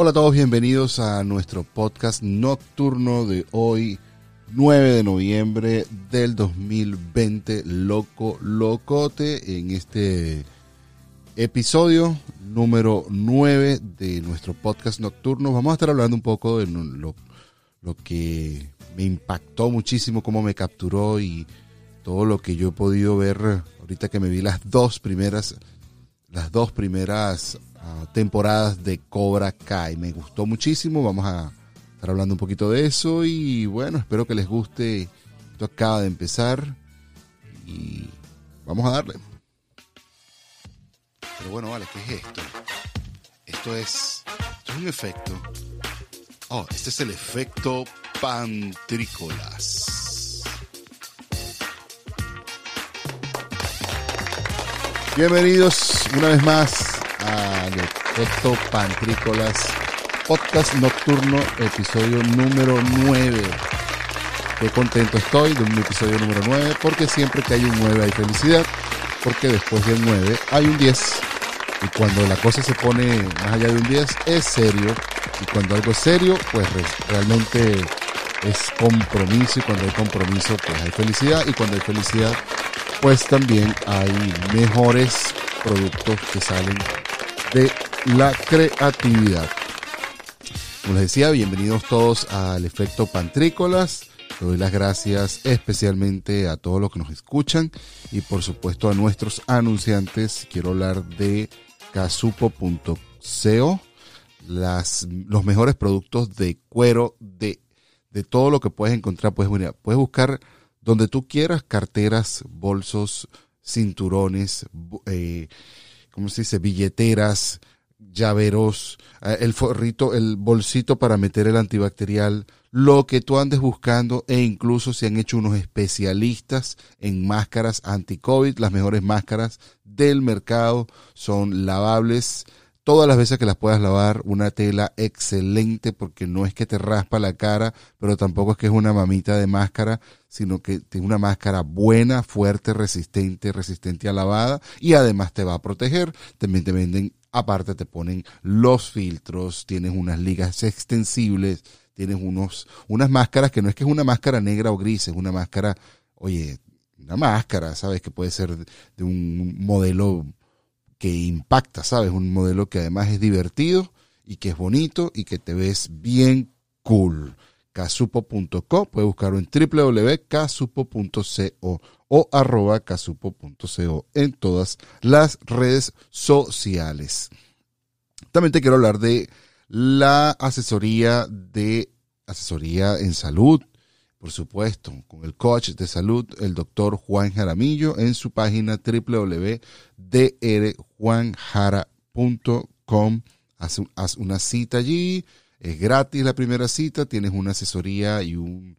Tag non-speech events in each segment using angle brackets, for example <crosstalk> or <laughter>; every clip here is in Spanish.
Hola a todos, bienvenidos a nuestro podcast nocturno de hoy, 9 de noviembre del 2020, Loco Locote, en este episodio número 9 de nuestro podcast nocturno. Vamos a estar hablando un poco de lo, lo que me impactó muchísimo, cómo me capturó y todo lo que yo he podido ver ahorita que me vi las dos primeras, las dos primeras temporadas de Cobra Kai. Me gustó muchísimo, vamos a estar hablando un poquito de eso y bueno, espero que les guste. Esto acaba de empezar y vamos a darle. Pero bueno, vale, ¿qué es esto? Esto es, esto es un efecto. Oh, este es el efecto pantrícolas. Bienvenidos una vez más efecto Pantrícolas, podcast nocturno, episodio número 9. Qué contento estoy de un episodio número 9, porque siempre que hay un 9 hay felicidad, porque después del 9 hay un 10. Y cuando la cosa se pone más allá de un 10 es serio. Y cuando algo es serio, pues realmente es compromiso. Y cuando hay compromiso, pues hay felicidad. Y cuando hay felicidad, pues también hay mejores productos que salen de la creatividad. Como les decía, bienvenidos todos al efecto Pantrícolas. Le doy las gracias especialmente a todos los que nos escuchan y por supuesto a nuestros anunciantes. Quiero hablar de casupo.co, los mejores productos de cuero, de, de todo lo que puedes encontrar. Puedes, puedes buscar donde tú quieras, carteras, bolsos, cinturones, eh, ¿cómo se dice? Billeteras, llaveros, eh, el forrito, el bolsito para meter el antibacterial, lo que tú andes buscando e incluso se han hecho unos especialistas en máscaras anti-COVID, las mejores máscaras del mercado son lavables, todas las veces que las puedas lavar, una tela excelente porque no es que te raspa la cara, pero tampoco es que es una mamita de máscara, sino que tiene una máscara buena, fuerte, resistente, resistente a lavada y además te va a proteger. También te venden, aparte te ponen los filtros, tienes unas ligas extensibles, tienes unos, unas máscaras que no es que es una máscara negra o gris, es una máscara, oye, una máscara, ¿sabes? Que puede ser de un modelo que impacta, ¿sabes? Un modelo que además es divertido y que es bonito y que te ves bien cool. Casupo.co, puedes buscarlo en www.casupo.co o arroba casupo.co en todas las redes sociales. También te quiero hablar de la asesoría de asesoría en salud por supuesto, con el coach de salud, el doctor Juan Jaramillo, en su página www.drjuanjara.com. Haz, una cita allí, es gratis la primera cita, tienes una asesoría y un,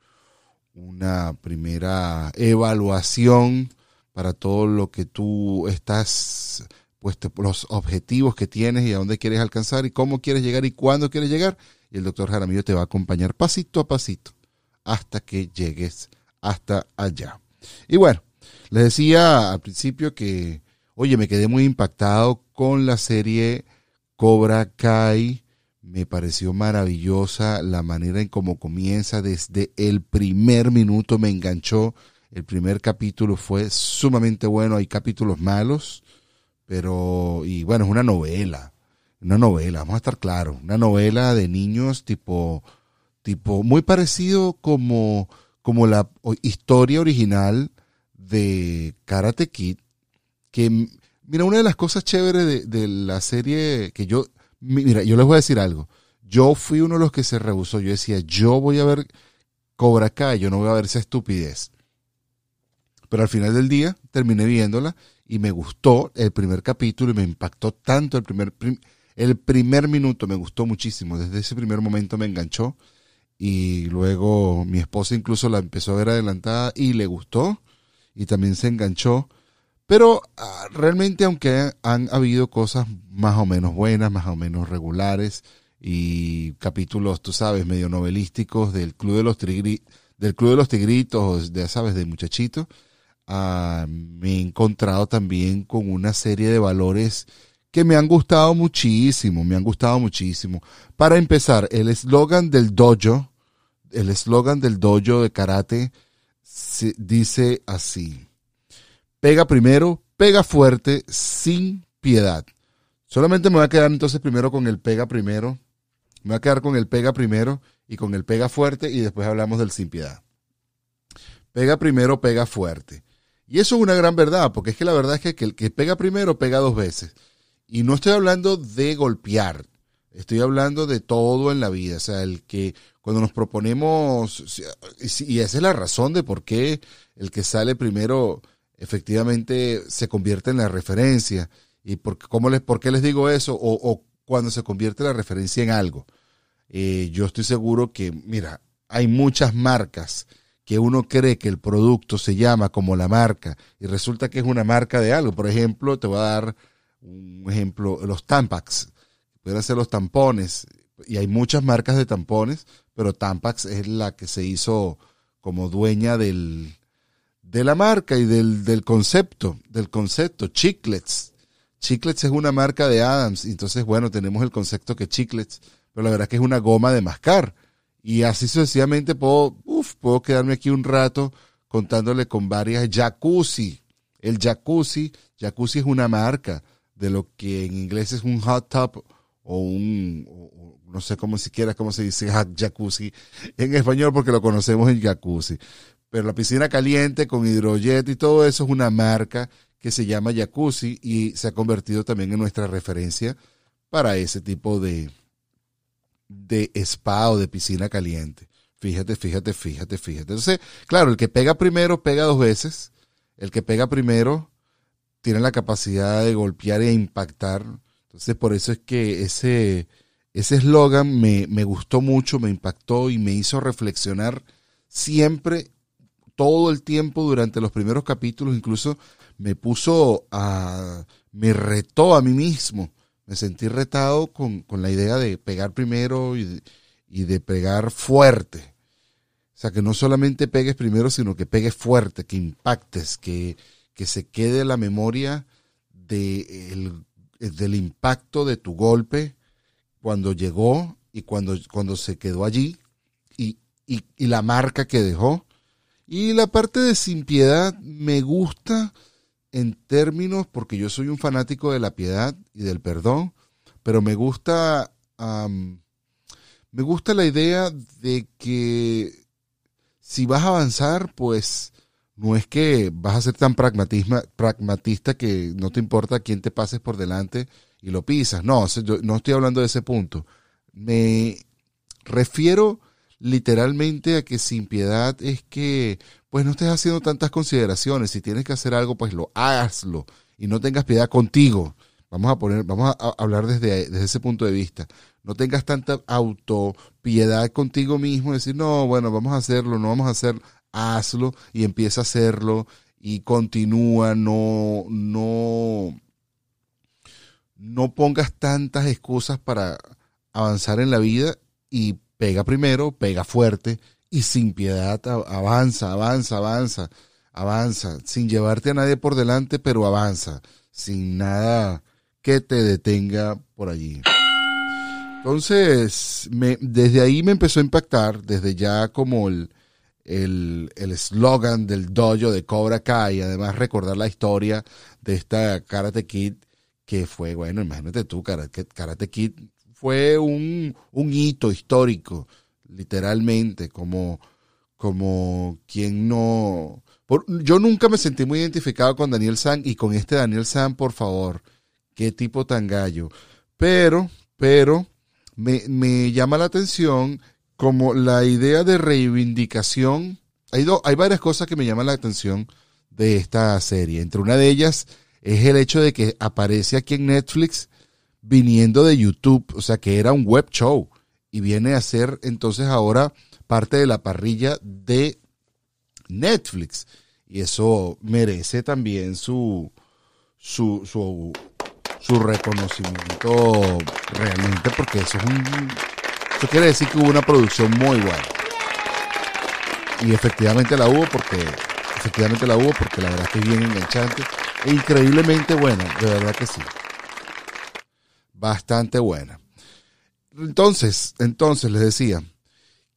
una primera evaluación para todo lo que tú estás, pues los objetivos que tienes y a dónde quieres alcanzar y cómo quieres llegar y cuándo quieres llegar. Y el doctor Jaramillo te va a acompañar pasito a pasito hasta que llegues hasta allá. Y bueno, les decía al principio que, oye, me quedé muy impactado con la serie Cobra Kai. Me pareció maravillosa la manera en cómo comienza desde el primer minuto, me enganchó. El primer capítulo fue sumamente bueno, hay capítulos malos, pero, y bueno, es una novela, una novela, vamos a estar claros, una novela de niños tipo tipo muy parecido como, como la historia original de Karate Kid, que mira, una de las cosas chéveres de, la serie que yo, mira, yo les voy a decir algo, yo fui uno de los que se rehusó, yo decía, yo voy a ver Cobra Kai, yo no voy a ver esa estupidez. Pero al final del día terminé viéndola y me gustó el primer capítulo y me impactó tanto el primer, el primer minuto, me gustó muchísimo, desde ese primer momento me enganchó y luego mi esposa incluso la empezó a ver adelantada y le gustó y también se enganchó. Pero ah, realmente aunque han habido cosas más o menos buenas, más o menos regulares y capítulos, tú sabes, medio novelísticos del Club de los, del Club de los Tigritos, de, sabes, de muchachito, ah, me he encontrado también con una serie de valores que me han gustado muchísimo, me han gustado muchísimo. Para empezar, el eslogan del dojo, el eslogan del dojo de karate dice así. Pega primero, pega fuerte, sin piedad. Solamente me voy a quedar entonces primero con el pega primero. Me voy a quedar con el pega primero y con el pega fuerte y después hablamos del sin piedad. Pega primero, pega fuerte. Y eso es una gran verdad, porque es que la verdad es que el que pega primero pega dos veces. Y no estoy hablando de golpear, estoy hablando de todo en la vida. O sea, el que cuando nos proponemos, y esa es la razón de por qué el que sale primero efectivamente se convierte en la referencia. ¿Y por, cómo les, qué les digo eso? O, cuando se convierte la referencia en algo. Eh, yo estoy seguro que, mira, hay muchas marcas que uno cree que el producto se llama como la marca y resulta que es una marca de algo. Por ejemplo, te voy a dar un ejemplo, los Tampax, pueden ser los tampones, y hay muchas marcas de tampones, pero Tampax es la que se hizo como dueña del, de la marca y del, del concepto, del concepto, Chiclets. Chiclets es una marca de Adams, entonces bueno, tenemos el concepto que Chiclets, pero la verdad es que es una goma de mascar. Y así sucesivamente puedo, uf, puedo quedarme aquí un rato contándole con varias jacuzzi. El jacuzzi, jacuzzi es una marca de lo que en inglés es un hot tub o un, no sé cómo siquiera cómo se dice <laughs> jacuzzi en español porque lo conocemos en jacuzzi. Pero la piscina caliente con hidrojet y todo eso es una marca que se llama jacuzzi y se ha convertido también en nuestra referencia para ese tipo de, de spa o de piscina caliente. Fíjate, fíjate, fíjate, fíjate. Entonces, claro, el que pega primero pega dos veces. El que pega primero tiene la capacidad de golpear e impactar. Entonces, por eso es que ese eslogan me, me gustó mucho, me impactó y me hizo reflexionar siempre, todo el tiempo durante los primeros capítulos, incluso me puso a, me retó a mí mismo me sentí retado con, la idea de pegar primero y de, pegar fuerte. O sea, que no solamente pegues primero, sino que pegues fuerte, que impactes, que, que se quede la memoria de del impacto de tu golpe cuando llegó y cuando, cuando se quedó allí y, y, y la marca que dejó. Y la parte de sin piedad me gusta en términos, porque yo soy un fanático de la piedad y del perdón, pero me gusta, me gusta la idea de que si vas a avanzar, pues no es que vas a ser tan pragmatista que no te importa quién te pases por delante y lo pisas. No, no estoy hablando de ese punto. Me refiero literalmente a que sin piedad es que pues no estés haciendo tantas consideraciones. Si tienes que hacer algo, pues lo hazlo y no tengas piedad contigo. Vamos a poner, vamos a hablar desde, desde ese punto de vista. No tengas tanta autopiedad contigo mismo, decir, no, bueno, vamos a hacerlo, no vamos a hacerlo, hazlo y empieza a hacerlo y continúa, no, no, no pongas tantas excusas para avanzar en la vida y pega primero, pega fuerte y sin piedad avanza, avanza, avanza, avanza, sin llevarte a nadie por delante, pero avanza, sin nada que te detenga por allí. Entonces, desde ahí me empezó a impactar, desde ya como el el eslogan del dojo de Cobra Kai, además recordar la historia de esta Karate Kid, que fue, bueno, imagínate tú, Karate, Karate Kid fue un, un hito histórico literalmente, como, como quien no... yo nunca me sentí muy identificado con Daniel San y con este Daniel San, por favor, qué tipo tan gallo. Pero, pero, me, me llama la atención como la idea de reivindicación. Hay, hay varias cosas que me llaman la atención de esta serie. Entre una de ellas es el hecho de que aparece aquí en Netflix viniendo de YouTube, o sea que era un web show y viene a ser entonces ahora parte de la parrilla de Netflix. Y eso merece también su, su, su, su reconocimiento realmente porque eso es un... Eso quiere decir que hubo una producción muy buena. Y efectivamente la hubo porque efectivamente la hubo porque la verdad es que es bien enganchante e increíblemente buena, de verdad que sí. bastante buena. Entonces, entonces les decía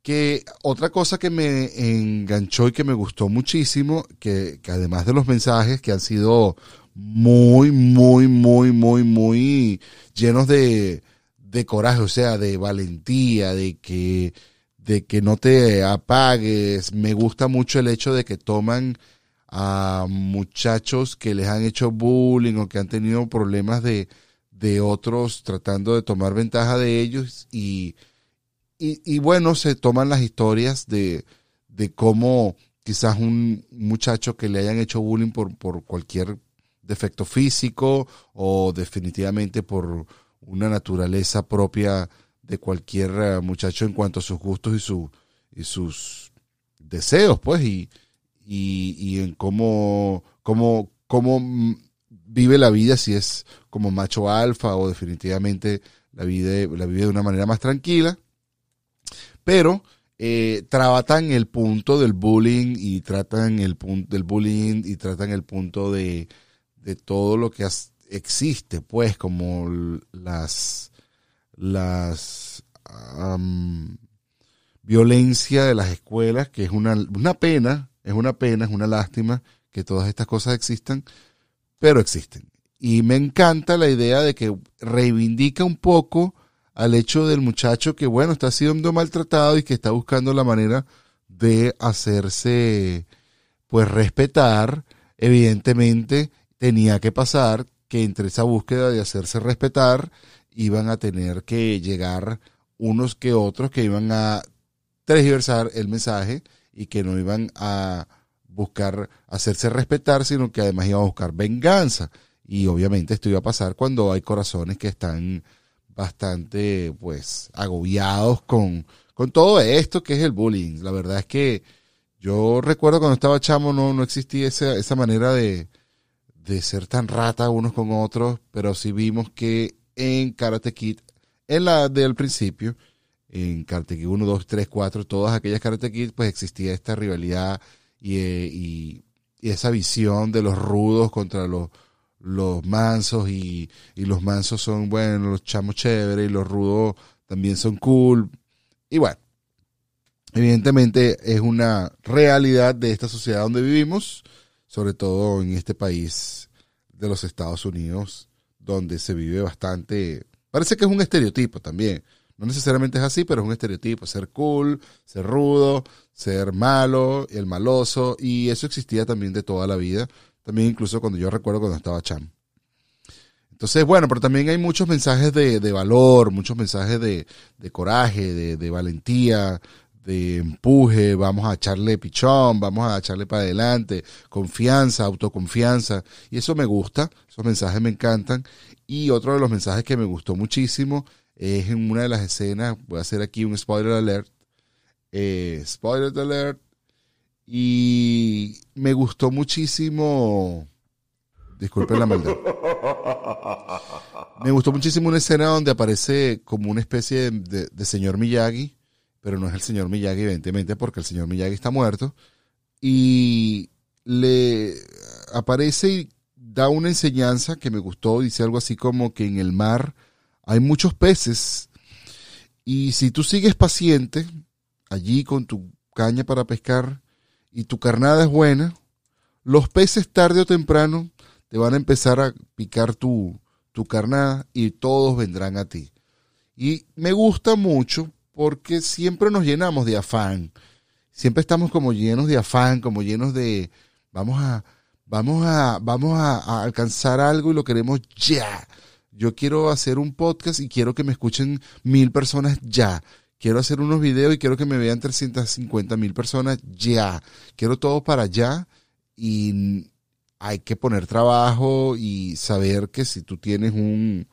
que otra cosa que me enganchó y que me gustó muchísimo, que, que además de los mensajes que han sido muy, muy, muy, muy, muy llenos de, de coraje, o sea, de valentía, de que, de que no te apagues. Me gusta mucho el hecho de que toman a muchachos que les han hecho bullying o que han tenido problemas de, de otros tratando de tomar ventaja de ellos y, y, bueno, se toman las historias de, de cómo quizás un muchacho que le hayan hecho bullying por, por cualquier defecto físico o definitivamente por una naturaleza propia de cualquier eh, muchacho en cuanto a sus gustos y, su, y sus deseos, pues, y, y, en cómo, cómo, cómo vive la vida, si es como macho alfa o definitivamente la vive, la vive de una manera más tranquila. Pero eh, tratan el punto del bullying y tratan el punto del bullying y tratan el punto de, de todo lo que existe, pues, como las, las violencia de las escuelas, que es una, una pena, es una pena, es una lástima que todas estas cosas existan, pero existen. Y me encanta la idea de que reivindica un poco al hecho del muchacho que, bueno, está siendo maltratado y que está buscando la manera de hacerse, pues, respetar. Evidentemente, tenía que pasar que entre esa búsqueda de hacerse respetar iban a tener que llegar unos que otros que iban a transversar el mensaje y que no iban a buscar hacerse respetar, sino que además iba a buscar venganza. Y obviamente esto iba a pasar cuando hay corazones que están bastante, pues, agobiados con, con todo esto que es el bullying. La verdad es que yo recuerdo cuando estaba chamo no, no existía esa, esa manera de, de ser tan rata unos con otros, pero sí vimos que en Karate Kid, en la del principio, en Karate Kid 1, 2, 3, 4, todas aquellas Karate Kid, pues existía esta rivalidad eh, y, esa visión de los rudos contra los, los mansos y, los mansos son, bueno, los chamos chéveres y los rudos también son cool. Y bueno, evidentemente es una realidad de esta sociedad donde vivimos, sobre todo en este país de los Estados Unidos, donde se vive bastante, parece que es un estereotipo también. No necesariamente es así, pero es un estereotipo, ser cool, ser rudo, ser malo, el maloso, y eso existía también de toda la vida, también incluso cuando yo recuerdo cuando estaba Cham. Entonces, bueno, pero también hay muchos mensajes de, valor, muchos mensajes de, coraje, de, de, valentía, de empuje, vamos a echarle pichón, vamos a echarle para adelante, confianza, autoconfianza, y eso me gusta, esos mensajes me encantan. Y otro de los mensajes que me gustó muchísimo es en una de las escenas, voy a hacer aquí un spoiler alert, eh, spoiler alert, y me gustó muchísimo, disculpen la maldad, <laughs> me gustó muchísimo una escena donde aparece como una especie de, de, señor Miyagi, pero no es el señor Miyagi, evidentemente, porque el señor Miyagi está muerto, y le aparece y da una enseñanza que me gustó, dice algo así como que en el mar hay muchos peces. Y si tú sigues paciente allí con tu caña para pescar y tu carnada es buena, los peces tarde o temprano te van a empezar a picar tu, tu carnada y todos vendrán a ti. Y me gusta mucho porque siempre nos llenamos de afán. Siempre estamos como llenos de afán, como llenos de vamos a vamos a vamos a alcanzar algo y lo queremos ya yo quiero hacer un podcast y quiero que me escuchen mil personas ya. Quiero hacer unos videos y quiero que me vean 350 mil personas ya. Quiero todo para allá y hay que poner trabajo y saber que si tú tienes un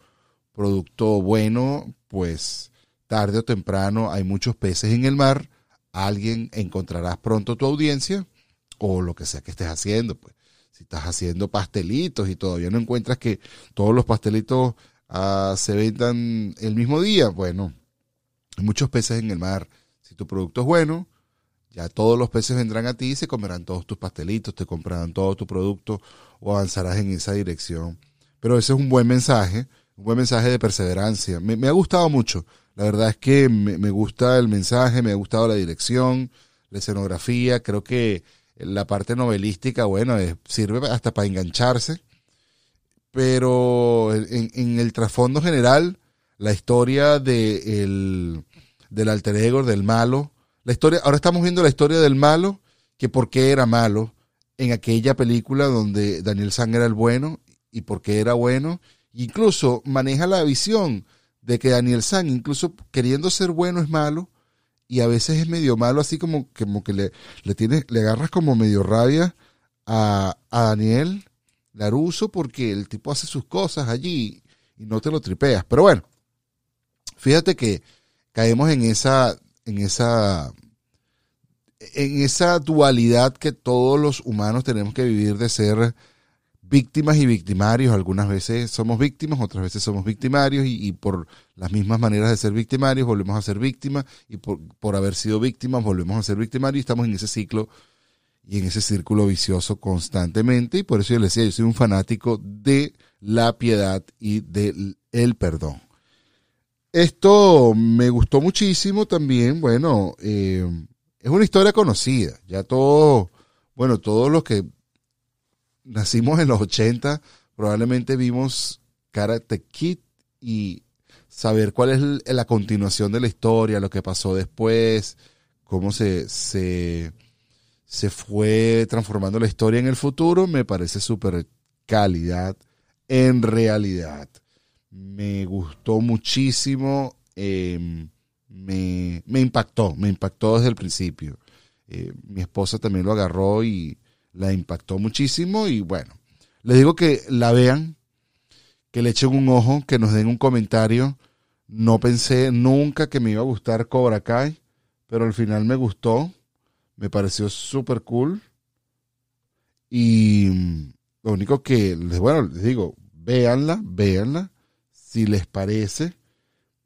producto bueno, pues tarde o temprano hay muchos peces en el mar. Alguien encontrarás pronto tu audiencia o lo que sea que estés haciendo, pues si estás haciendo pastelitos y todavía no encuentras que todos los pastelitos ah, se vendan el mismo día, bueno, hay muchos peces en el mar. Si tu producto es bueno, ya todos los peces vendrán a ti y se comerán todos tus pastelitos, te comprarán todo tu producto o avanzarás en esa dirección. Pero ese es un buen mensaje, un buen mensaje de perseverancia. Me, ha gustado mucho. La verdad es que me, gusta el mensaje, me ha gustado la dirección, la escenografía. Creo que la parte novelística, bueno, sirve hasta para engancharse. Pero en, en el trasfondo general, la historia de el, del alter ego, del malo, la historia, ahora estamos viendo la historia del malo, que por qué era malo en aquella película donde Daniel San era el bueno y por qué era bueno. Incluso maneja la visión de que Daniel San, incluso queriendo ser bueno, es malo y a veces es medio malo, así como, como que le, le, le agarras como medio rabia a, a Daniel Laruso porque el tipo hace sus cosas allí y no te lo tripeas. Pero bueno, fíjate que caemos en esa, en esa, en esa dualidad que todos los humanos tenemos que vivir de ser víctimas y victimarios. Algunas veces somos víctimas, otras veces somos victimarios y, por las mismas maneras de ser victimarios volvemos a ser víctimas y por, por, haber sido víctimas volvemos a ser victimarios y estamos en ese ciclo y en ese círculo vicioso constantemente y por eso yo le decía, yo soy un fanático de la piedad y del el perdón. Esto me gustó muchísimo también, bueno, eh, es una historia conocida, ya todos, bueno, todos los que nacimos en los 80 probablemente vimos Karate Kid y saber cuál es la continuación de la historia, lo que pasó después, cómo se, se, se fue transformando la historia en el futuro, me parece súper calidad en realidad me gustó muchísimo, em, me, impactó, me impactó desde el principio. Eh, mi esposa también lo agarró y la impactó muchísimo y bueno, les digo que la vean, que le echen un ojo, que nos den un comentario. No pensé nunca que me iba a gustar Cobra Kai, pero al final me gustó, me pareció súper cool. Y lo único que, bueno, les digo, véanla, véanla. Si les parece,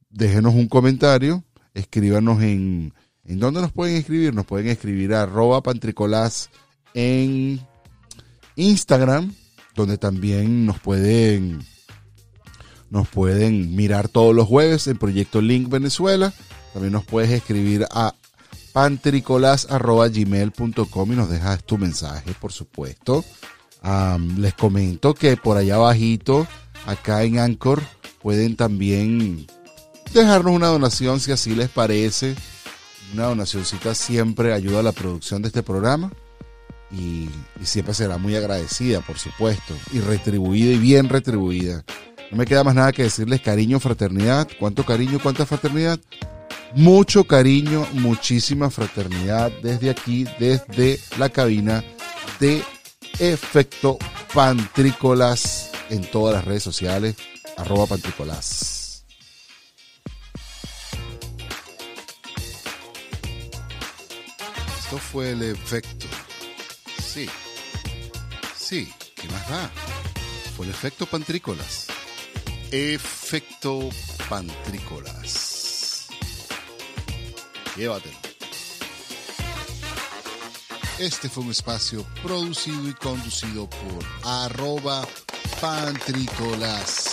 déjenos un comentario, escríbanos en... ¿En dónde nos pueden escribir? Nos pueden escribir a arroba pantricolás en Instagram, donde también nos pueden nos pueden mirar todos los jueves en Proyecto Link Venezuela. También nos puedes escribir a pantricolas.gmail.com y nos dejas tu mensaje, por supuesto. les comento que por allá abajito, acá en Anchor, Pueden también dejarnos una donación si así les parece. Una donacioncita siempre ayuda a la producción de este programa y, siempre será muy agradecida, por supuesto, y retribuida y bien retribuida. No me queda más nada que decirles cariño, fraternidad. ¿Cuánto cariño, cuánta fraternidad? Mucho cariño, muchísima fraternidad desde aquí, desde la cabina de Efecto Pantrícolas en todas las redes sociales arroba pantricolás. Esto fue el efecto. Sí. Sí, ¿qué más da? Fue el efecto pantrícolas. Efecto pantrícolas. Llévatelo. Este fue un espacio producido y conducido por arroba pantrícolas.